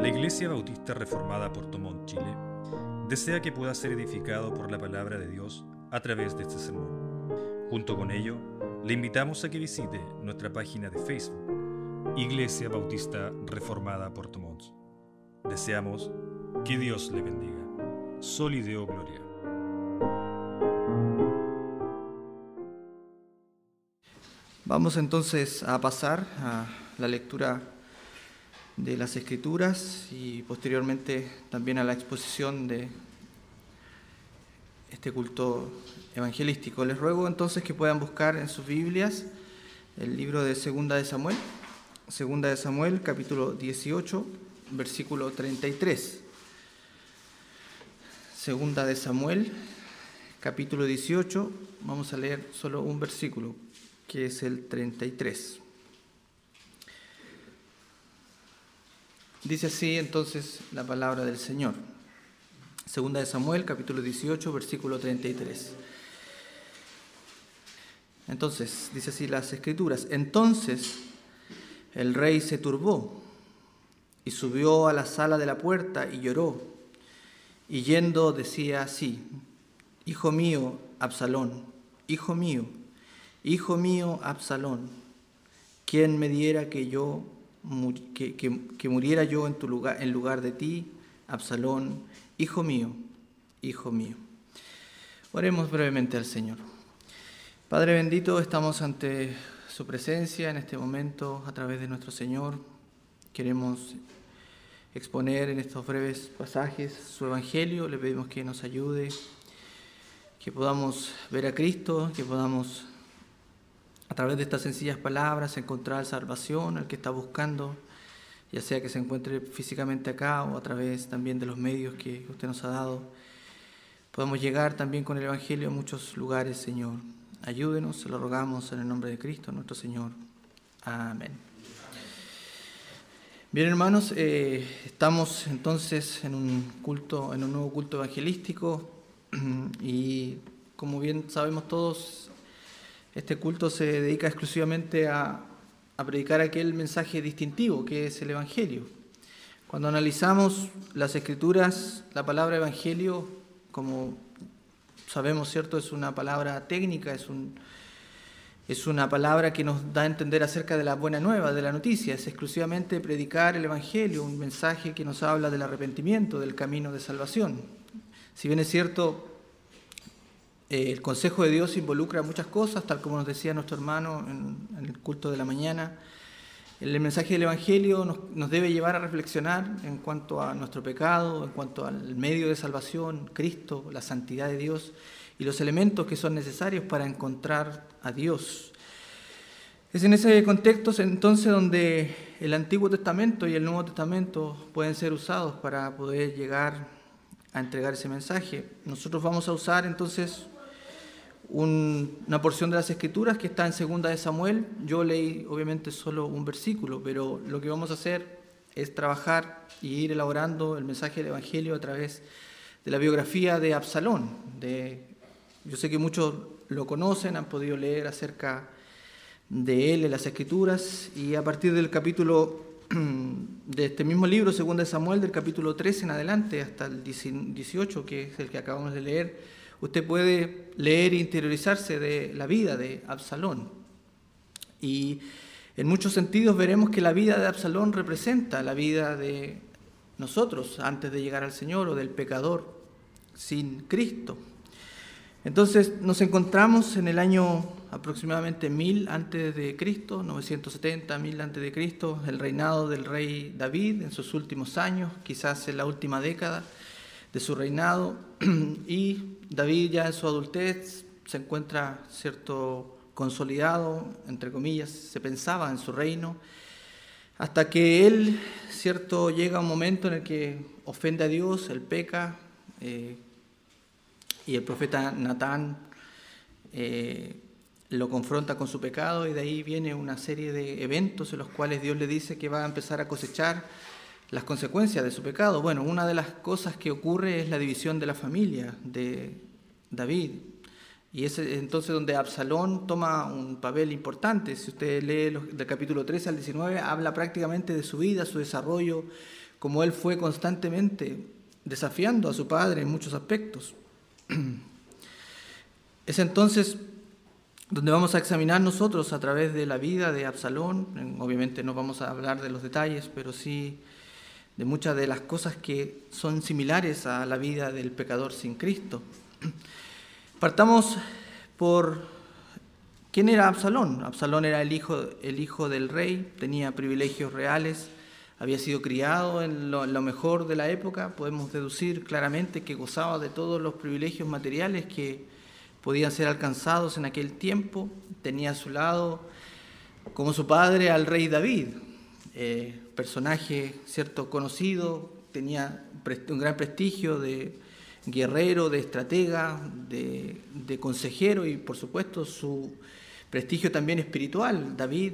La Iglesia Bautista Reformada Portomont, Chile, desea que pueda ser edificado por la palabra de Dios a través de este sermón. Junto con ello, le invitamos a que visite nuestra página de Facebook, Iglesia Bautista Reformada Portomont. Deseamos que Dios le bendiga. Solideo Gloria. Vamos entonces a pasar a la lectura de las escrituras y posteriormente también a la exposición de este culto evangelístico. Les ruego entonces que puedan buscar en sus Biblias el libro de Segunda de Samuel, Segunda de Samuel, capítulo 18, versículo 33. Segunda de Samuel, capítulo 18, vamos a leer solo un versículo, que es el 33. Dice así entonces la palabra del Señor. Segunda de Samuel, capítulo 18, versículo 33. Entonces, dice así las escrituras. Entonces el rey se turbó y subió a la sala de la puerta y lloró. Y yendo decía así, Hijo mío, Absalón, hijo mío, hijo mío, Absalón, ¿quién me diera que yo que, muriera yo en tu lugar, en lugar de ti, Absalón, hijo mío, hijo mío. Oremos brevemente al Señor. Padre bendito, estamos ante su presencia en este momento a través de nuestro Señor. Queremos exponer en estos breves pasajes su Evangelio. Le pedimos que nos ayude, que podamos ver a Cristo, que podamos a través de estas sencillas palabras encontrar salvación al que está buscando, ya sea que se encuentre físicamente acá o a través también de los medios que usted nos ha dado. Podemos llegar también con el Evangelio a muchos lugares, Señor. Ayúdenos, se lo rogamos en el nombre de Cristo, nuestro Señor. Amén. Bien, hermanos, eh, estamos entonces en un culto, en un nuevo culto evangelístico y como bien sabemos todos, este culto se dedica exclusivamente a, predicar aquel mensaje distintivo que es el Evangelio. Cuando analizamos las escrituras, la palabra Evangelio, como sabemos, ¿cierto? Es una palabra técnica, es, es una palabra que nos da a entender acerca de la buena nueva, de la noticia. Es exclusivamente predicar el Evangelio, un mensaje que nos habla del arrepentimiento, del camino de salvación. Si bien es cierto, eh, el consejo de Dios involucra muchas cosas, tal como nos decía nuestro hermano en, el culto de la mañana. El mensaje del Evangelio nos, debe llevar a reflexionar en cuanto a nuestro pecado, en cuanto al medio de salvación, Cristo, la santidad de Dios y los elementos que son necesarios para encontrar a Dios. Es en ese contexto entonces donde el Antiguo Testamento y el Nuevo Testamento pueden ser usados para poder llegar a entregar ese mensaje. Nosotros vamos a usar entonces una porción de las escrituras que está en segunda de Samuel. Yo leí obviamente solo un versículo, pero lo que vamos a hacer es trabajar y ir elaborando el mensaje del Evangelio a través de la biografía de Absalón. De, yo sé que muchos lo conocen, han podido leer acerca de él en las escrituras y a partir del capítulo de este mismo libro, segunda de Samuel, del capítulo 13 en adelante hasta el 18, que es el que acabamos de leer, usted puede leer e interiorizarse de la vida de Absalón. Y en muchos sentidos veremos que la vida de Absalón representa la vida de nosotros antes de llegar al Señor o del pecador sin Cristo. Entonces nos encontramos en el año aproximadamente 1000 antes de Cristo, 970, 1000 antes de Cristo, el reinado del rey David en sus últimos años, quizás en la última década de su reinado y David ya en su adultez se encuentra cierto consolidado, entre comillas, se pensaba en su reino, hasta que él, cierto, llega un momento en el que ofende a Dios, él peca, eh, y el profeta Natán eh, lo confronta con su pecado, y de ahí viene una serie de eventos en los cuales Dios le dice que va a empezar a cosechar las consecuencias de su pecado. Bueno, una de las cosas que ocurre es la división de la familia de David. Y es entonces donde Absalón toma un papel importante. Si usted lee del capítulo 13 al 19, habla prácticamente de su vida, su desarrollo como él fue constantemente desafiando a su padre en muchos aspectos. Es entonces donde vamos a examinar nosotros a través de la vida de Absalón, obviamente no vamos a hablar de los detalles, pero sí de muchas de las cosas que son similares a la vida del pecador sin Cristo. Partamos por quién era Absalón. Absalón era el hijo, el hijo del rey, tenía privilegios reales, había sido criado en lo, mejor de la época, podemos deducir claramente que gozaba de todos los privilegios materiales que podían ser alcanzados en aquel tiempo. Tenía a su lado, como su padre, al rey David, eh, personaje cierto conocido, tenía un gran prestigio de guerrero, de estratega, de, de consejero y por supuesto su prestigio también espiritual. David,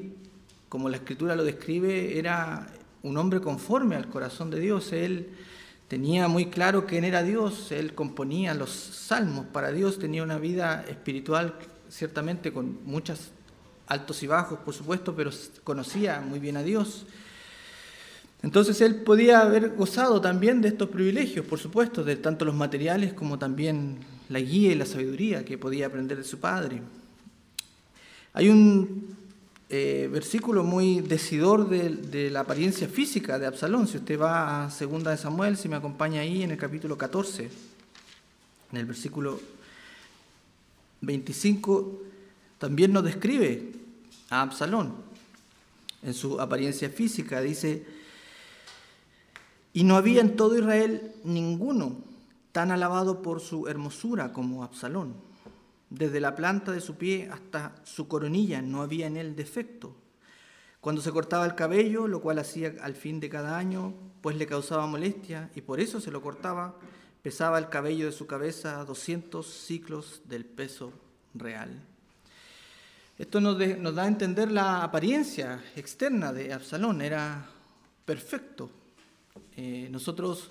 como la escritura lo describe, era un hombre conforme al corazón de Dios. Él tenía muy claro quién era Dios, él componía los salmos para Dios, tenía una vida espiritual ciertamente con muchos altos y bajos, por supuesto, pero conocía muy bien a Dios. Entonces él podía haber gozado también de estos privilegios, por supuesto, de tanto los materiales como también la guía y la sabiduría que podía aprender de su padre. Hay un eh, versículo muy decidor de, la apariencia física de Absalón. Si usted va a Segunda de Samuel, si me acompaña ahí en el capítulo 14, en el versículo 25, también nos describe a Absalón en su apariencia física. Dice, y no había en todo Israel ninguno tan alabado por su hermosura como Absalón desde la planta de su pie hasta su coronilla no había en él defecto. Cuando se cortaba el cabello, lo cual hacía al fin de cada año, pues le causaba molestia y por eso se lo cortaba, pesaba el cabello de su cabeza 200 ciclos del peso real. Esto nos, nos da a entender la apariencia externa de Absalón, era perfecto. Eh, nosotros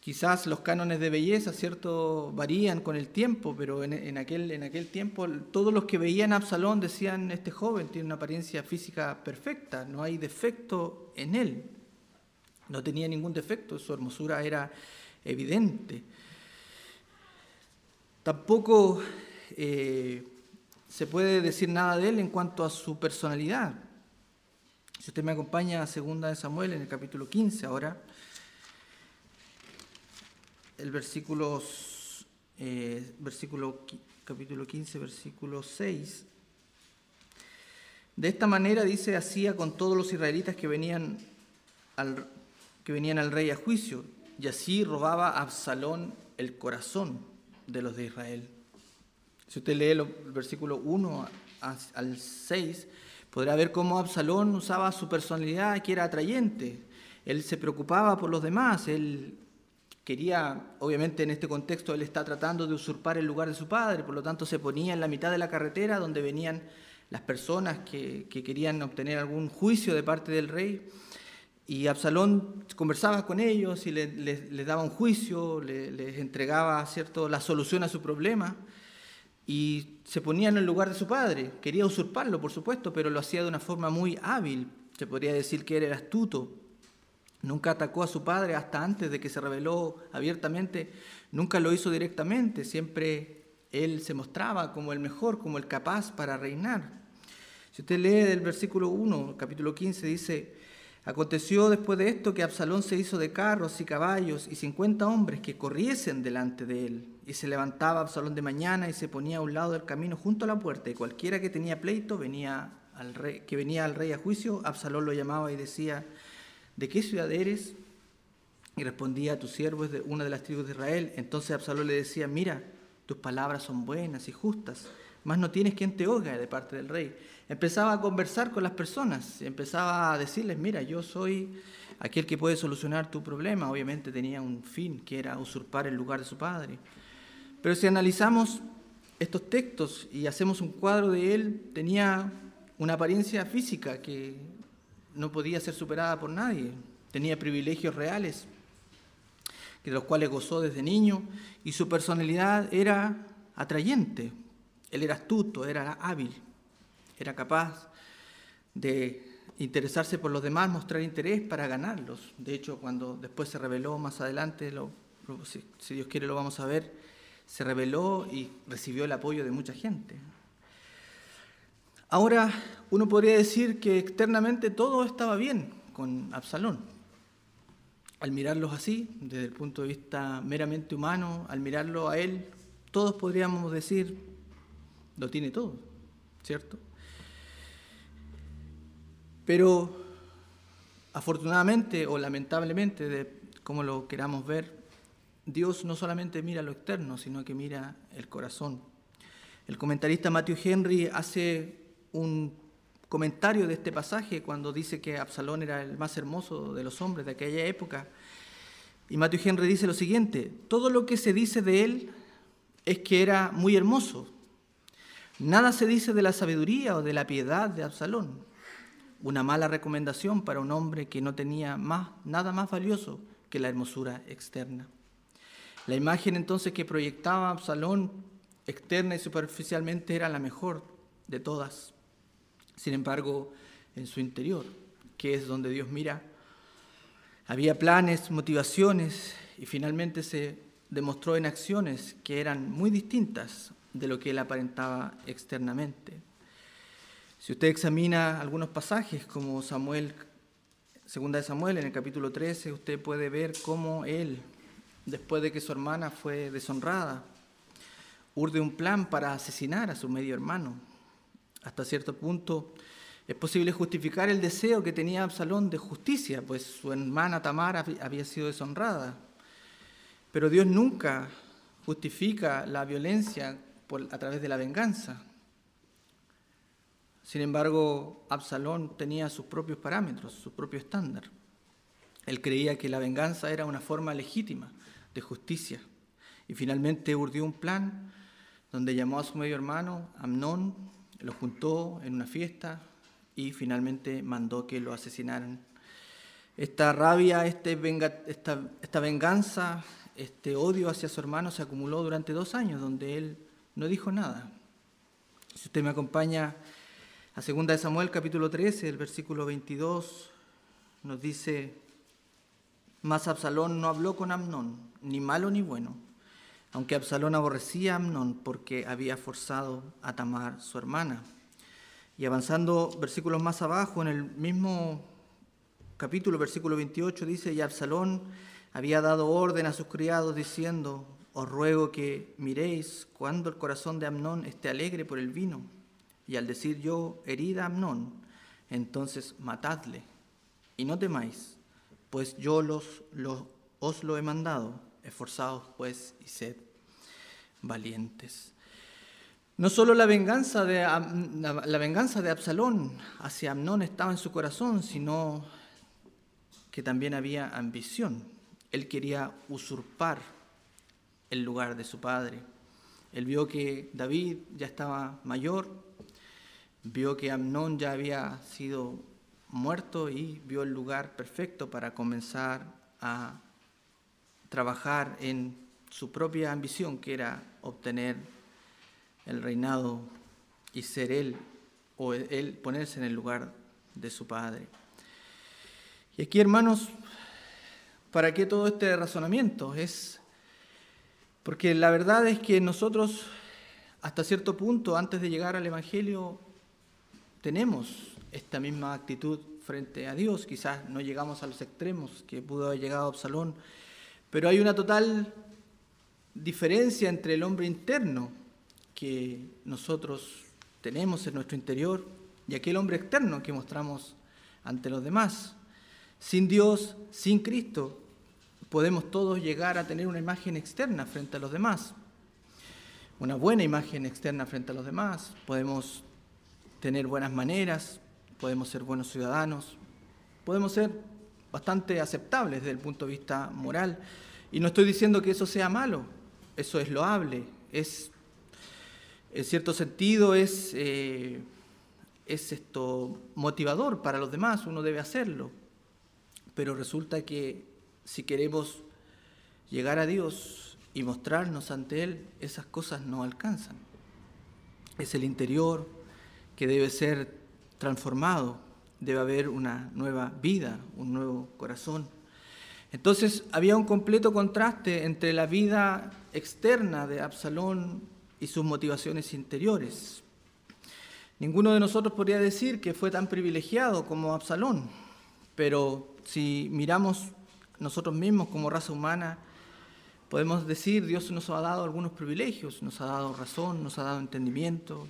Quizás los cánones de belleza, ¿cierto?, varían con el tiempo, pero en, aquel, en aquel tiempo todos los que veían a Absalón decían, este joven tiene una apariencia física perfecta, no hay defecto en él. No tenía ningún defecto, su hermosura era evidente. Tampoco eh, se puede decir nada de él en cuanto a su personalidad. Si usted me acompaña a Segunda de Samuel en el capítulo 15 ahora, el versículo, eh, versículo capítulo 15, versículo 6. De esta manera dice, hacía con todos los israelitas que venían al, que venían al rey a juicio, y así robaba Absalón el corazón de los de Israel. Si usted lee el versículo 1 al 6, podrá ver cómo Absalón usaba su personalidad que era atrayente. Él se preocupaba por los demás, él quería, obviamente en este contexto él está tratando de usurpar el lugar de su padre, por lo tanto se ponía en la mitad de la carretera donde venían las personas que, querían obtener algún juicio de parte del rey. Y Absalón conversaba con ellos y les, daba un juicio, les, entregaba ¿cierto? la solución a su problema y se ponía en el lugar de su padre. Quería usurparlo, por supuesto, pero lo hacía de una forma muy hábil. Se podría decir que era astuto. Nunca atacó a su padre hasta antes de que se reveló abiertamente. Nunca lo hizo directamente. Siempre él se mostraba como el mejor, como el capaz para reinar. Si usted lee del versículo 1, capítulo 15, dice, aconteció después de esto que Absalón se hizo de carros y caballos y cincuenta hombres que corriesen delante de él. Y se levantaba Absalón de mañana y se ponía a un lado del camino junto a la puerta. Y cualquiera que tenía pleito venía al rey, que venía al rey a juicio, Absalón lo llamaba y decía, ¿de qué ciudad eres? Y respondía, tu siervo es de una de las tribus de Israel. Entonces Absalón le decía, mira, tus palabras son buenas y justas, mas no tienes quien te oiga de parte del rey. Empezaba a conversar con las personas, empezaba a decirles, mira, yo soy aquel que puede solucionar tu problema. Obviamente tenía un fin, que era usurpar el lugar de su padre. Pero si analizamos estos textos y hacemos un cuadro de él, tenía una apariencia física que no podía ser superada por nadie. Tenía privilegios reales, de los cuales gozó desde niño, y su personalidad era atrayente. Él era astuto, era hábil, era capaz de interesarse por los demás, mostrar interés para ganarlos. De hecho, cuando después se reveló más adelante, si, si Dios quiere lo vamos a ver, se reveló y recibió el apoyo de mucha gente. Ahora, uno podría decir que externamente todo estaba bien con Absalón. Al mirarlos así, desde el punto de vista meramente humano, al mirarlo a él, todos podríamos decir, lo tiene todo, ¿cierto? Pero afortunadamente o lamentablemente, como lo queramos ver, Dios no solamente mira lo externo, sino que mira el corazón. El comentarista Matthew Henry hace un comentario de este pasaje cuando dice que Absalón era el más hermoso de los hombres de aquella época. Y Matthew Henry dice lo siguiente, todo lo que se dice de él es que era muy hermoso. Nada se dice de la sabiduría o de la piedad de Absalón. Una mala recomendación para un hombre que no tenía más, nada más valioso que la hermosura externa. La imagen entonces que proyectaba Absalón externa y superficialmente era la mejor de todas. Sin embargo, en su interior, que es donde Dios mira, había planes, motivaciones y finalmente se demostró en acciones que eran muy distintas de lo que él aparentaba externamente. Si usted examina algunos pasajes como Samuel, segunda de Samuel en el capítulo 13, usted puede ver cómo él, después de que su hermana fue deshonrada, urde un plan para asesinar a su medio hermano. Hasta cierto punto es posible justificar el deseo que tenía Absalón de justicia, pues su hermana Tamar había sido deshonrada. Pero Dios nunca justifica la violencia a través de la venganza. Sin embargo, Absalón tenía sus propios parámetros, su propio estándar. Él creía que la venganza era una forma legítima de justicia. Y finalmente urdió un plan donde llamó a su medio hermano, Amnón, lo juntó en una fiesta y finalmente mandó que lo asesinaran. Esta rabia, este esta, venganza, este odio hacia su hermano se acumuló durante dos años, donde él no dijo nada. Si usted me acompaña a 2 de Samuel capítulo 13, el versículo 22, nos dice, mas Absalón no habló con Amnón, ni malo ni bueno aunque Absalón aborrecía a Amnón porque había forzado a Tamar, su hermana. Y avanzando versículos más abajo, en el mismo capítulo, versículo 28, dice, y Absalón había dado orden a sus criados diciendo, os ruego que miréis cuando el corazón de Amnón esté alegre por el vino. Y al decir yo, herida Amnón, entonces matadle y no temáis, pues yo os lo he mandado Esforzados pues y sed valientes. No solo la venganza, de, la venganza de Absalón hacia Amnón estaba en su corazón, sino que también había ambición. Él quería usurpar el lugar de su padre. Él vio que David ya estaba mayor, vio que Amnón ya había sido muerto y vio el lugar perfecto para comenzar a trabajar en su propia ambición, que era obtener el reinado y ser él, o él ponerse en el lugar de su padre. Y aquí, hermanos, ¿para qué todo este razonamiento? Es porque la verdad es que nosotros, hasta cierto punto, antes de llegar al Evangelio, tenemos esta misma actitud frente a Dios. Quizás no llegamos a los extremos que pudo haber llegado Absalón pero hay una total diferencia entre el hombre interno que nosotros tenemos en nuestro interior y aquel hombre externo que mostramos ante los demás. Sin Dios, sin Cristo, podemos todos llegar a tener una imagen externa frente a los demás, una buena imagen externa frente a los demás, podemos tener buenas maneras, podemos ser buenos ciudadanos, podemos ser bastante aceptables desde el punto de vista moral. Y no estoy diciendo que eso sea malo, eso es loable, es, en cierto sentido es, eh, es esto motivador para los demás, uno debe hacerlo. Pero resulta que si queremos llegar a Dios y mostrarnos ante Él, esas cosas no alcanzan. Es el interior que debe ser transformado debe haber una nueva vida, un nuevo corazón. Entonces había un completo contraste entre la vida externa de Absalón y sus motivaciones interiores. Ninguno de nosotros podría decir que fue tan privilegiado como Absalón, pero si miramos nosotros mismos como raza humana, podemos decir Dios nos ha dado algunos privilegios, nos ha dado razón, nos ha dado entendimiento,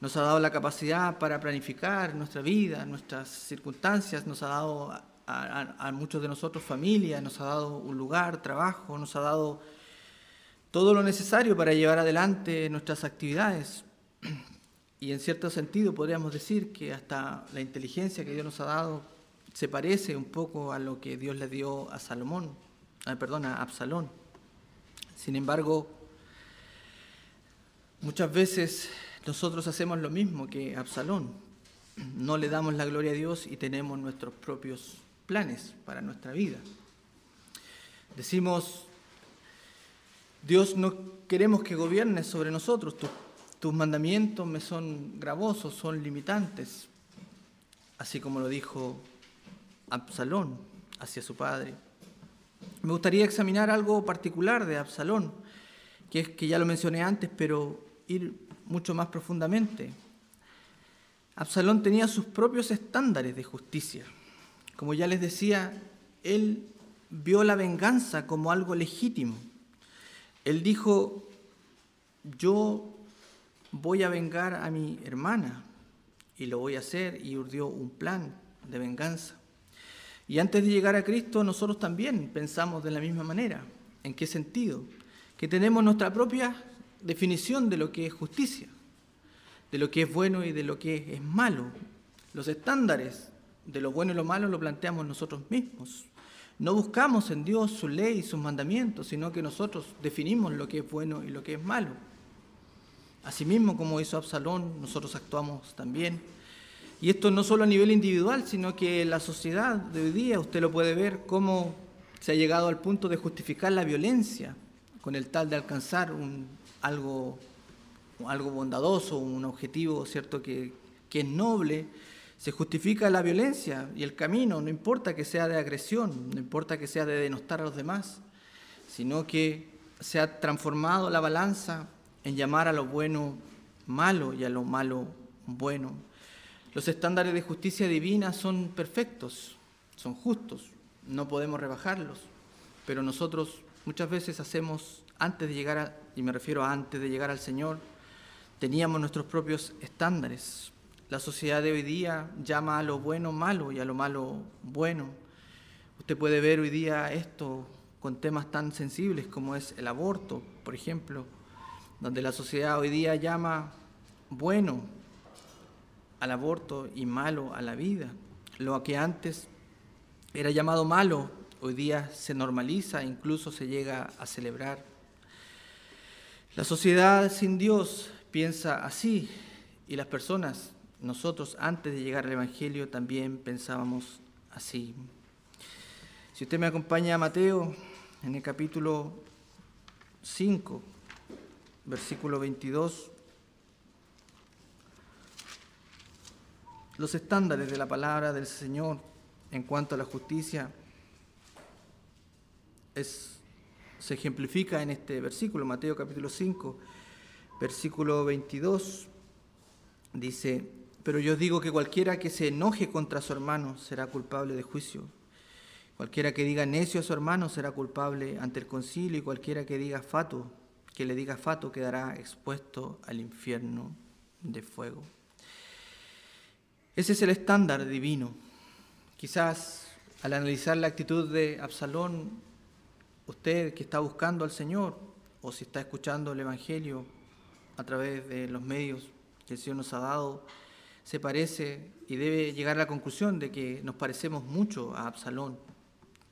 nos ha dado la capacidad para planificar nuestra vida, nuestras circunstancias, nos ha dado a, muchos de nosotros familia, nos ha dado un lugar, trabajo, nos ha dado todo lo necesario para llevar adelante nuestras actividades. Y en cierto sentido podríamos decir que hasta la inteligencia que Dios nos ha dado se parece un poco a lo que Dios le dio a Salomón, ah, perdón, a Absalón. Sin embargo, muchas veces nosotros hacemos lo mismo que Absalón. No le damos la gloria a Dios y tenemos nuestros propios planes para nuestra vida. Decimos, Dios no queremos que gobiernes sobre nosotros, tus mandamientos me son gravosos, son limitantes, así como lo dijo Absalón hacia su padre. Me gustaría examinar algo particular de Absalón, que es que ya lo mencioné antes, pero ir mucho más profundamente. Absalón tenía sus propios estándares de justicia. Como ya les decía, él vio la venganza como algo legítimo. Él dijo, yo voy a vengar a mi hermana y lo voy a hacer y urdió un plan de venganza. Y antes de llegar a Cristo nosotros también pensamos de la misma manera. ¿En qué sentido? Que tenemos nuestra propia definición de lo que es justicia, de lo que es bueno y de lo que es malo. Los estándares de lo bueno y lo malo lo planteamos nosotros mismos. No buscamos en Dios su ley y sus mandamientos, sino que nosotros definimos lo que es bueno y lo que es malo. Asimismo, como hizo Absalón, nosotros actuamos también. Y esto no solo a nivel individual, sino que la sociedad de hoy día usted lo puede ver cómo se ha llegado al punto de justificar la violencia con el tal de alcanzar un, algo, algo bondadoso, un objetivo cierto que, que es noble, se justifica la violencia y el camino, no importa que sea de agresión, no importa que sea de denostar a los demás, sino que se ha transformado la balanza en llamar a lo bueno malo y a lo malo bueno. Los estándares de justicia divina son perfectos, son justos, no podemos rebajarlos, pero nosotros muchas veces hacemos, antes de llegar, a, y me refiero a antes de llegar al Señor, teníamos nuestros propios estándares, la sociedad de hoy día llama a lo bueno malo y a lo malo bueno. Usted puede ver hoy día esto con temas tan sensibles como es el aborto, por ejemplo, donde la sociedad hoy día llama bueno al aborto y malo a la vida. Lo que antes era llamado malo, hoy día se normaliza, incluso se llega a celebrar. La sociedad sin Dios piensa así y las personas nosotros antes de llegar al Evangelio también pensábamos así. Si usted me acompaña a Mateo en el capítulo 5, versículo 22, los estándares de la palabra del Señor en cuanto a la justicia se ejemplifica en este versículo, Mateo capítulo 5, versículo 22, dice, pero yo digo que cualquiera que se enoje contra su hermano será culpable de juicio. Cualquiera que diga necio a su hermano será culpable ante el concilio y cualquiera que diga fato, que le diga fato quedará expuesto al infierno de fuego. Ese es el estándar divino. Quizás al analizar la actitud de Absalón, usted que está buscando al Señor o si está escuchando el Evangelio a través de los medios que el Señor nos ha dado, se parece y debe llegar a la conclusión de que nos parecemos mucho a Absalón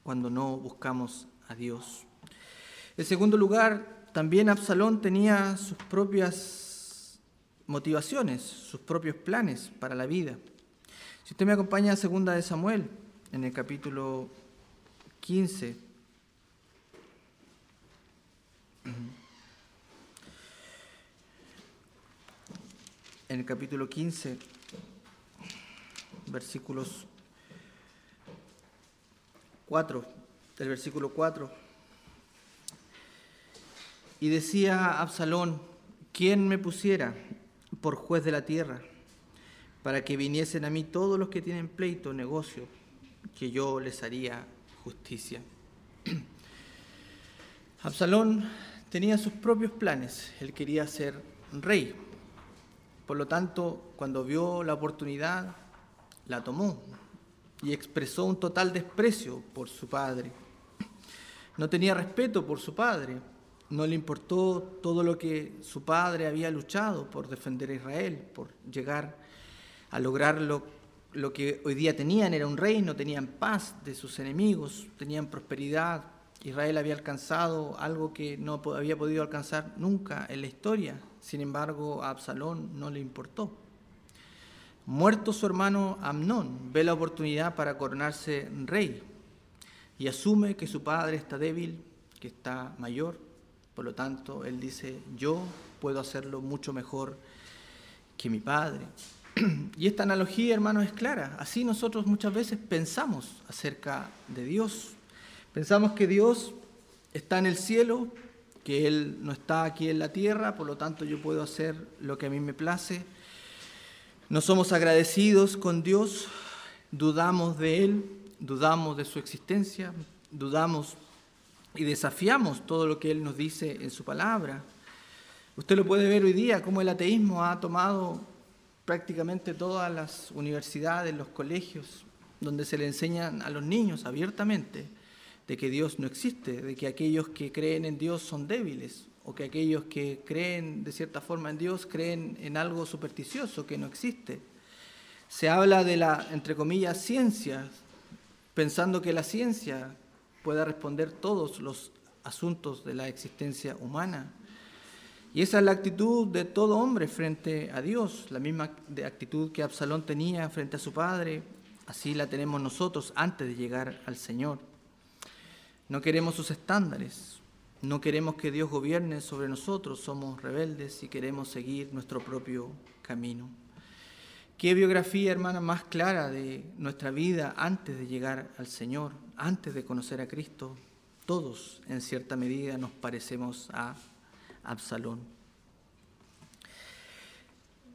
cuando no buscamos a Dios. En segundo lugar, también Absalón tenía sus propias motivaciones, sus propios planes para la vida. Si usted me acompaña a segunda de Samuel, en el capítulo 15, en el capítulo 15, versículos 4, del versículo 4. Y decía Absalón, ¿quién me pusiera por juez de la tierra, para que viniesen a mí todos los que tienen pleito, negocio, que yo les haría justicia? Absalón tenía sus propios planes, él quería ser rey. Por lo tanto, cuando vio la oportunidad, la tomó y expresó un total desprecio por su padre. No tenía respeto por su padre, no le importó todo lo que su padre había luchado por defender a Israel, por llegar a lograr lo, lo que hoy día tenían, era un reino, tenían paz de sus enemigos, tenían prosperidad, Israel había alcanzado algo que no había podido alcanzar nunca en la historia. Sin embargo, a Absalón no le importó. Muerto su hermano Amnón, ve la oportunidad para coronarse rey y asume que su padre está débil, que está mayor. Por lo tanto, él dice, yo puedo hacerlo mucho mejor que mi padre. Y esta analogía, hermanos, es clara. Así nosotros muchas veces pensamos acerca de Dios. Pensamos que Dios está en el cielo, que Él no está aquí en la tierra, por lo tanto yo puedo hacer lo que a mí me place. No somos agradecidos con Dios, dudamos de Él, dudamos de su existencia, dudamos y desafiamos todo lo que Él nos dice en su palabra. Usted lo puede ver hoy día, cómo el ateísmo ha tomado prácticamente todas las universidades, los colegios, donde se le enseñan a los niños abiertamente de que Dios no existe, de que aquellos que creen en Dios son débiles, o que aquellos que creen de cierta forma en Dios creen en algo supersticioso que no existe. Se habla de la, entre comillas, ciencia, pensando que la ciencia pueda responder todos los asuntos de la existencia humana. Y esa es la actitud de todo hombre frente a Dios, la misma actitud que Absalón tenía frente a su padre, así la tenemos nosotros antes de llegar al Señor. No queremos sus estándares, no queremos que Dios gobierne sobre nosotros, somos rebeldes y queremos seguir nuestro propio camino. ¿Qué biografía, hermana, más clara de nuestra vida antes de llegar al Señor, antes de conocer a Cristo? Todos, en cierta medida, nos parecemos a Absalón.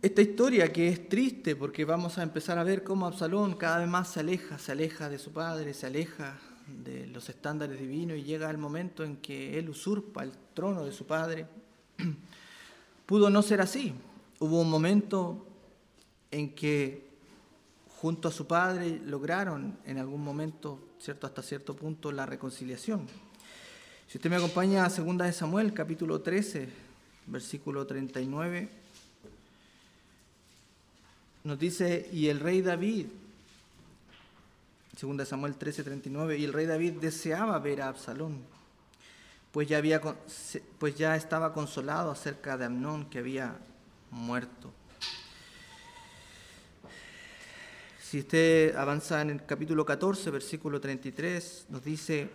Esta historia que es triste porque vamos a empezar a ver cómo Absalón cada vez más se aleja, se aleja de su padre, se aleja de los estándares divinos y llega el momento en que él usurpa el trono de su padre, pudo no ser así. Hubo un momento en que junto a su padre lograron en algún momento, cierto hasta cierto punto, la reconciliación. Si usted me acompaña a 2 de Samuel, capítulo 13, versículo 39, nos dice, y el rey David Segunda Samuel 13:39, y el rey David deseaba ver a Absalón, pues ya, había, pues ya estaba consolado acerca de Amnón que había muerto. Si usted avanza en el capítulo 14, versículo 33, nos dice,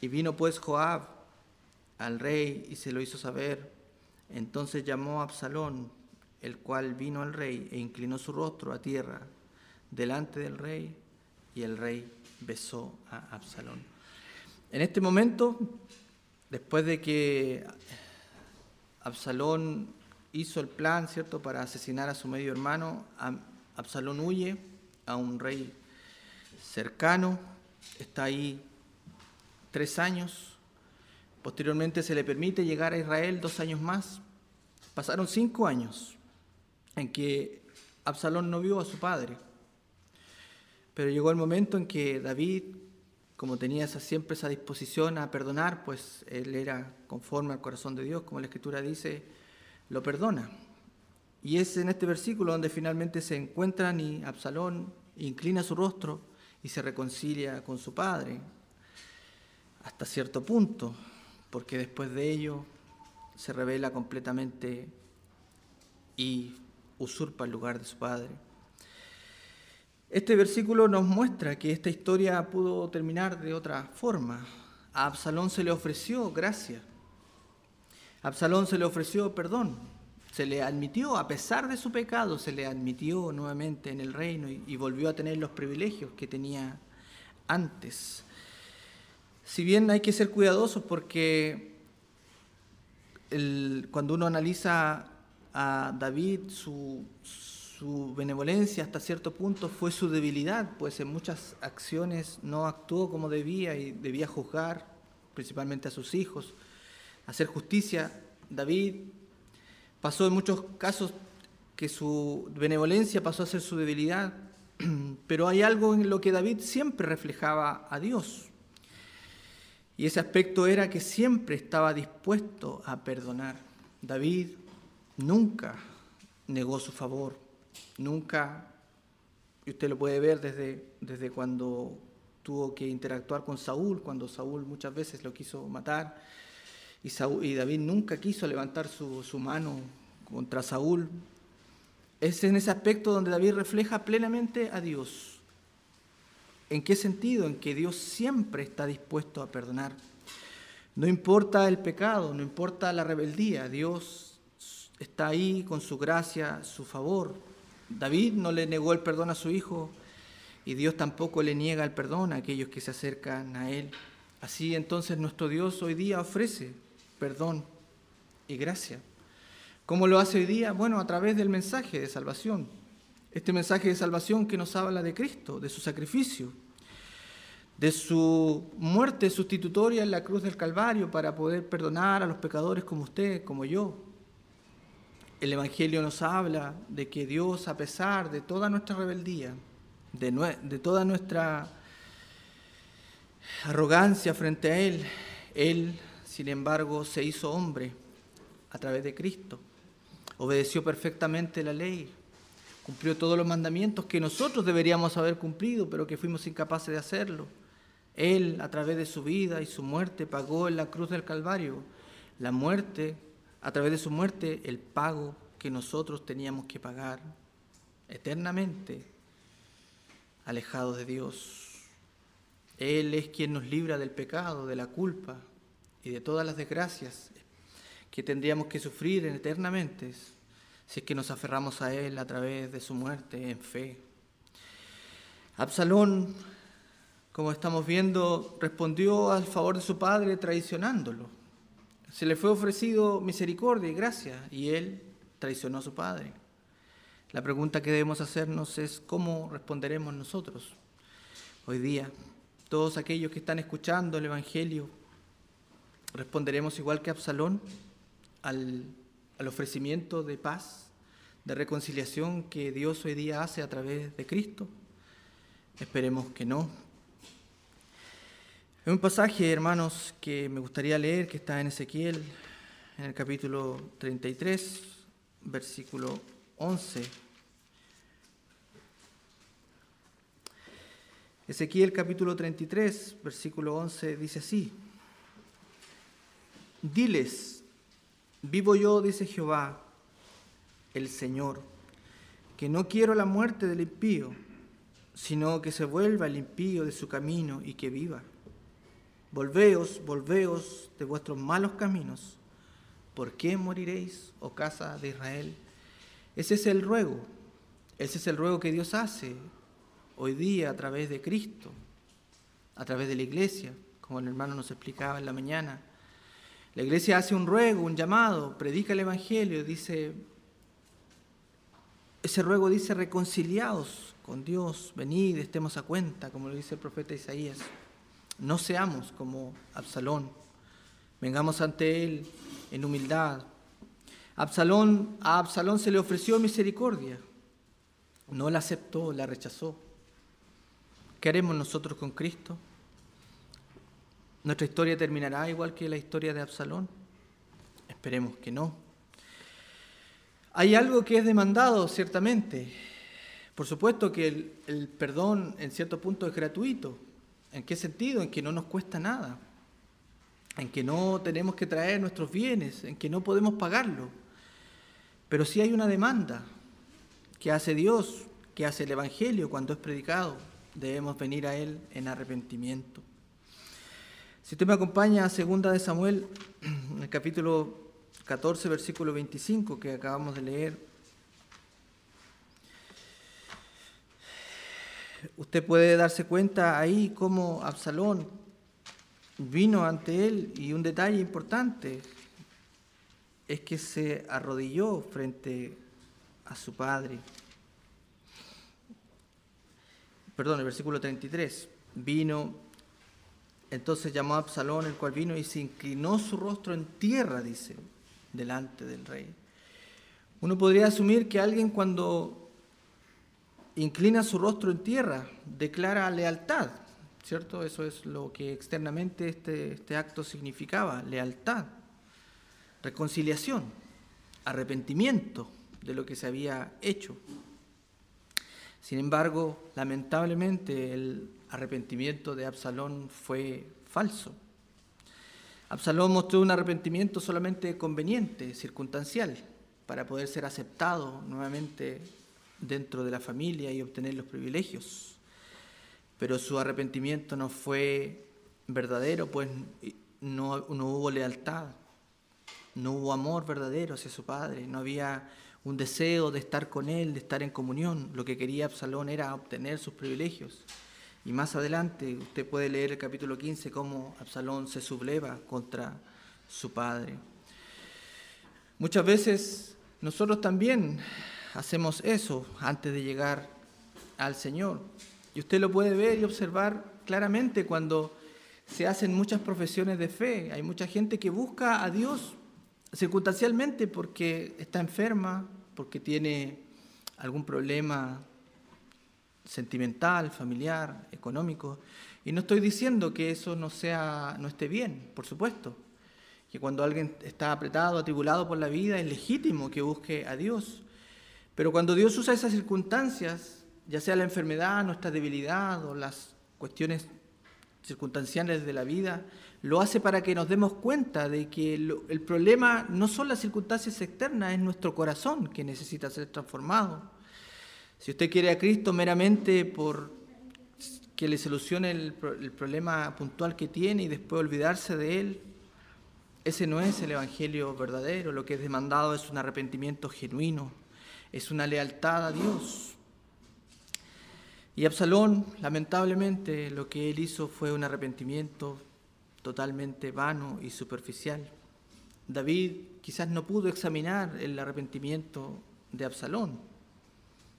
y vino pues Joab al rey y se lo hizo saber. Entonces llamó a Absalón, el cual vino al rey e inclinó su rostro a tierra delante del rey y el rey besó a Absalón. En este momento, después de que Absalón hizo el plan, ¿cierto?, para asesinar a su medio hermano, Absalón huye a un rey cercano, está ahí tres años, posteriormente se le permite llegar a Israel dos años más, pasaron cinco años en que Absalón no vio a su padre, pero llegó el momento en que David, como tenía siempre esa disposición a perdonar, pues él era conforme al corazón de Dios, como la Escritura dice, lo perdona. Y es en este versículo donde finalmente se encuentran y Absalón inclina su rostro y se reconcilia con su padre, hasta cierto punto, porque después de ello se revela completamente y usurpa el lugar de su padre. Este versículo nos muestra que esta historia pudo terminar de otra forma. A Absalón se le ofreció gracia. A Absalón se le ofreció perdón. Se le admitió, a pesar de su pecado, se le admitió nuevamente en el reino y, volvió a tener los privilegios que tenía antes. Si bien hay que ser cuidadosos porque cuando uno analiza a David, su, su benevolencia hasta cierto punto fue su debilidad, pues en muchas acciones no actuó como debía y debía juzgar principalmente a sus hijos, hacer justicia. David Pasó en muchos casos que su benevolencia pasó a ser su debilidad, pero hay algo en lo que David siempre reflejaba a Dios. Y ese aspecto era que siempre estaba dispuesto a perdonar. David nunca negó su favor, nunca, y usted lo puede ver desde, desde cuando tuvo que interactuar con Saúl, cuando Saúl muchas veces lo quiso matar, y, David nunca quiso levantar su, su mano contra Saúl. Es en ese aspecto donde David refleja plenamente a Dios. ¿En qué sentido? En que Dios siempre está dispuesto a perdonar. No importa el pecado, no importa la rebeldía, Dios está ahí con su gracia, su favor. David no le negó el perdón a su hijo y Dios tampoco le niega el perdón a aquellos que se acercan a Él. Así entonces nuestro Dios hoy día ofrece perdón y gracia. ¿Cómo lo hace hoy día? Bueno, a través del mensaje de salvación. Este mensaje de salvación que nos habla de Cristo, de su sacrificio, de su muerte sustitutoria en la cruz del Calvario para poder perdonar a los pecadores como usted, como yo. El Evangelio nos habla de que Dios, a pesar de toda nuestra rebeldía, de, toda nuestra arrogancia frente a Él, Él sin embargo, se hizo hombre a través de Cristo. Obedeció perfectamente la ley, cumplió todos los mandamientos que nosotros deberíamos haber cumplido, pero que fuimos incapaces de hacerlo. Él, a través de su vida y su muerte, pagó en la cruz del Calvario la muerte, a través de su muerte, el pago que nosotros teníamos que pagar eternamente, alejados de Dios. Él es quien nos libra del pecado, de la culpa, y de todas las desgracias que tendríamos que sufrir eternamente si es que nos aferramos a Él a través de su muerte en fe. Absalón, como estamos viendo, respondió al favor de su padre traicionándolo. Se le fue ofrecido misericordia y gracia y él traicionó a su padre. La pregunta que debemos hacernos es cómo responderemos nosotros hoy día. Todos aquellos que están escuchando el Evangelio, ¿Responderemos igual que Absalón al, ofrecimiento de paz, de reconciliación que Dios hoy día hace a través de Cristo? Esperemos que no. Hay un pasaje, hermanos, que me gustaría leer, que está en Ezequiel, en el capítulo 33, versículo 11. Ezequiel capítulo 33, versículo 11 dice así. Diles, vivo yo, dice Jehová, el Señor, que no quiero la muerte del impío, sino que se vuelva el impío de su camino y que viva. Volveos, volveos de vuestros malos caminos. ¿Por qué moriréis, oh casa de Israel? Ese es el ruego, ese es el ruego que Dios hace hoy día a través de Cristo, a través de la iglesia, como el hermano nos explicaba en la mañana la iglesia hace un ruego, un llamado, predica el Evangelio, dice, ese ruego dice reconciliados con Dios, venid, estemos a cuenta, como lo dice el profeta Isaías. No seamos como Absalón, vengamos ante Él en humildad. Absalón, a Absalón se le ofreció misericordia, no la aceptó, la rechazó. ¿Qué haremos nosotros con Cristo? ¿Nuestra historia terminará igual que la historia de Absalón? Esperemos que no. Hay algo que es demandado, ciertamente. Por supuesto que el, perdón en cierto punto es gratuito. ¿En qué sentido? En que no nos cuesta nada. En que no tenemos que traer nuestros bienes, en que no podemos pagarlo. Pero sí hay una demanda que hace Dios, que hace el Evangelio cuando es predicado. Debemos venir a Él en arrepentimiento. Si usted me acompaña a segunda de Samuel, en el capítulo 14, versículo 25 que acabamos de leer, usted puede darse cuenta ahí cómo Absalón vino ante él y un detalle importante es que se arrodilló frente a su padre. Perdón, el versículo 33. Vino, entonces llamó a Absalón, el cual vino y se inclinó su rostro en tierra, dice, delante del rey. Uno podría asumir que alguien cuando inclina su rostro en tierra declara lealtad, ¿cierto? Eso es lo que externamente este, este acto significaba, lealtad, reconciliación, arrepentimiento de lo que se había hecho. Sin embargo, lamentablemente el arrepentimiento de Absalón fue falso. Absalón mostró un arrepentimiento solamente conveniente, circunstancial, para poder ser aceptado nuevamente dentro de la familia y obtener los privilegios. Pero su arrepentimiento no fue verdadero, pues no, no hubo lealtad, no hubo amor verdadero hacia su padre, no había un deseo de estar con él, de estar en comunión. Lo que quería Absalón era obtener sus privilegios. Y más adelante usted puede leer el capítulo 15 cómo Absalón se subleva contra su padre. Muchas veces nosotros también hacemos eso antes de llegar al Señor. Y usted lo puede ver y observar claramente cuando se hacen muchas profesiones de fe. Hay mucha gente que busca a Dios circunstancialmente porque está enferma, porque tiene algún problema sentimental, familiar, económico. Y no estoy diciendo que eso no sea no esté bien, por supuesto. Que cuando alguien está apretado, atribulado por la vida, es legítimo que busque a Dios. Pero cuando Dios usa esas circunstancias, ya sea la enfermedad, nuestra debilidad o las cuestiones circunstanciales de la vida, lo hace para que nos demos cuenta de que el problema no son las circunstancias externas, es nuestro corazón que necesita ser transformado. Si usted quiere a Cristo meramente por que le solucione el, el problema puntual que tiene y después olvidarse de él, ese no es el Evangelio verdadero. Lo que es demandado es un arrepentimiento genuino, es una lealtad a Dios. Y Absalón, lamentablemente, lo que él hizo fue un arrepentimiento totalmente vano y superficial. David quizás no pudo examinar el arrepentimiento de Absalón.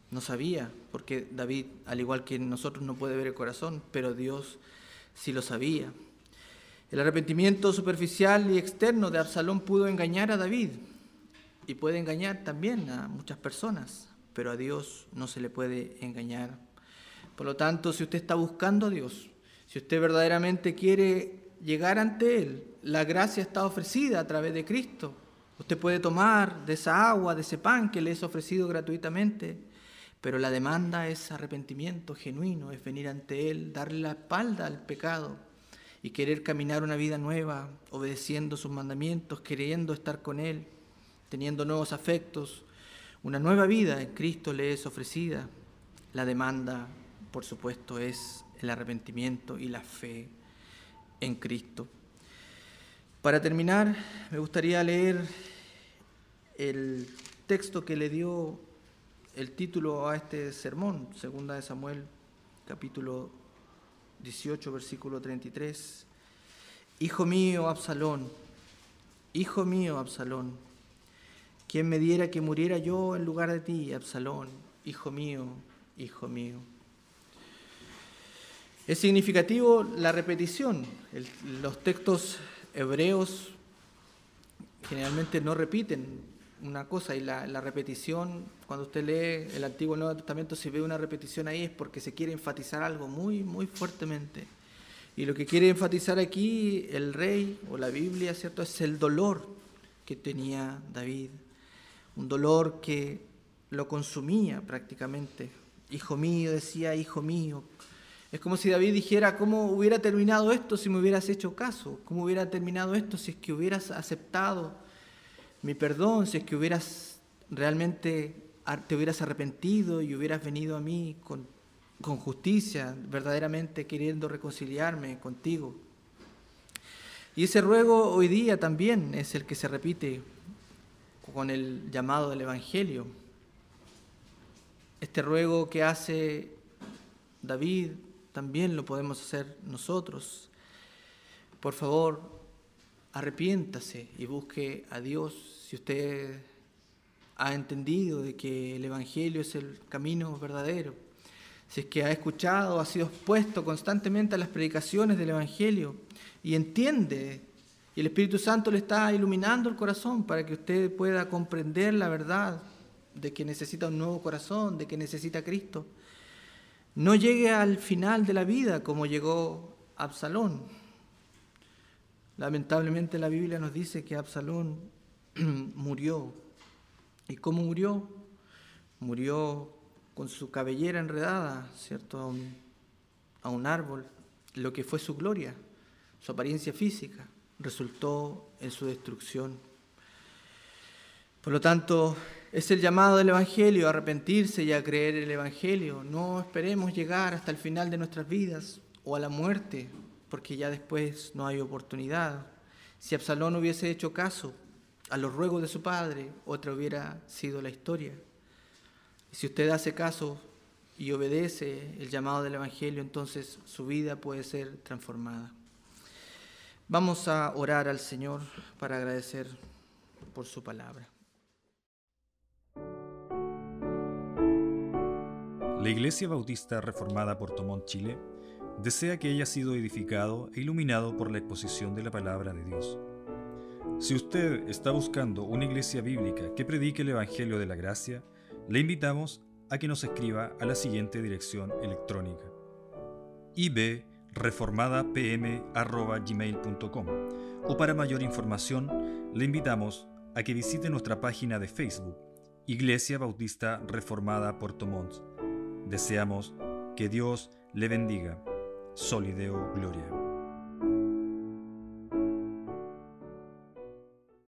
No sabía, porque David, al igual que nosotros, no puede ver el corazón, pero Dios sí lo sabía. El arrepentimiento superficial y externo de Absalón pudo engañar a David y puede engañar también a muchas personas, pero a Dios no se le puede engañar. Por lo tanto, si usted está buscando a Dios, si usted verdaderamente quiere llegar ante Él. La gracia está ofrecida a través de Cristo. Usted puede tomar de esa agua, de ese pan que le es ofrecido gratuitamente, pero la demanda es arrepentimiento genuino, es venir ante Él, darle la espalda al pecado y querer caminar una vida nueva, obedeciendo sus mandamientos, queriendo estar con Él, teniendo nuevos afectos. Una nueva vida en Cristo le es ofrecida. La demanda, por supuesto, es el arrepentimiento y la fe en Cristo. Para terminar, me gustaría leer el texto que le dio el título a este sermón, segunda de Samuel, capítulo 18, versículo 33. Hijo mío, Absalón, hijo mío, Absalón, quien me diera que muriera yo en lugar de ti, Absalón, hijo mío, hijo mío. Es significativo la repetición. los textos hebreos generalmente no repiten una cosa y la, repetición, cuando usted lee el Antiguo y Nuevo Testamento, si ve una repetición ahí es porque se quiere enfatizar algo muy, muy fuertemente. Y lo que quiere enfatizar aquí el rey o la Biblia, ¿cierto? Es el dolor que tenía David. Un dolor que lo consumía prácticamente. Hijo mío, decía, hijo mío, es como si David dijera, ¿cómo hubiera terminado esto si me hubieras hecho caso? ¿Cómo hubiera terminado esto si es que hubieras aceptado mi perdón, si es que hubieras realmente te hubieras arrepentido y hubieras venido a mí con, con justicia, verdaderamente queriendo reconciliarme contigo? Y ese ruego hoy día también es el que se repite con el llamado del Evangelio. Este ruego que hace David también lo podemos hacer nosotros. Por favor, arrepiéntase y busque a Dios si usted ha entendido de que el Evangelio es el camino verdadero. Si es que ha escuchado, ha sido expuesto constantemente a las predicaciones del Evangelio y entiende, y el Espíritu Santo le está iluminando el corazón para que usted pueda comprender la verdad de que necesita un nuevo corazón, de que necesita Cristo. No llegue al final de la vida como llegó Absalón. Lamentablemente la Biblia nos dice que Absalón murió. ¿Y cómo murió? Murió con su cabellera enredada, ¿cierto? A un árbol. Lo que fue su gloria, su apariencia física, resultó en su destrucción. Por lo tanto, es el llamado del Evangelio a arrepentirse y a creer el Evangelio. No esperemos llegar hasta el final de nuestras vidas o a la muerte, porque ya después no hay oportunidad. Si Absalón hubiese hecho caso a los ruegos de su padre, otra hubiera sido la historia. Si usted hace caso y obedece el llamado del Evangelio, entonces su vida puede ser transformada. Vamos a orar al Señor para agradecer por su palabra. La Iglesia Bautista Reformada por Tomón, Chile, desea que haya sido edificado e iluminado por la exposición de la palabra de Dios. Si usted está buscando una iglesia bíblica que predique el Evangelio de la Gracia, le invitamos a que nos escriba a la siguiente dirección electrónica ibreformadapm.gmail.com o para mayor información le invitamos a que visite nuestra página de Facebook Iglesia Bautista Reformada Puerto Montt Deseamos que Dios le bendiga. Solideo Gloria.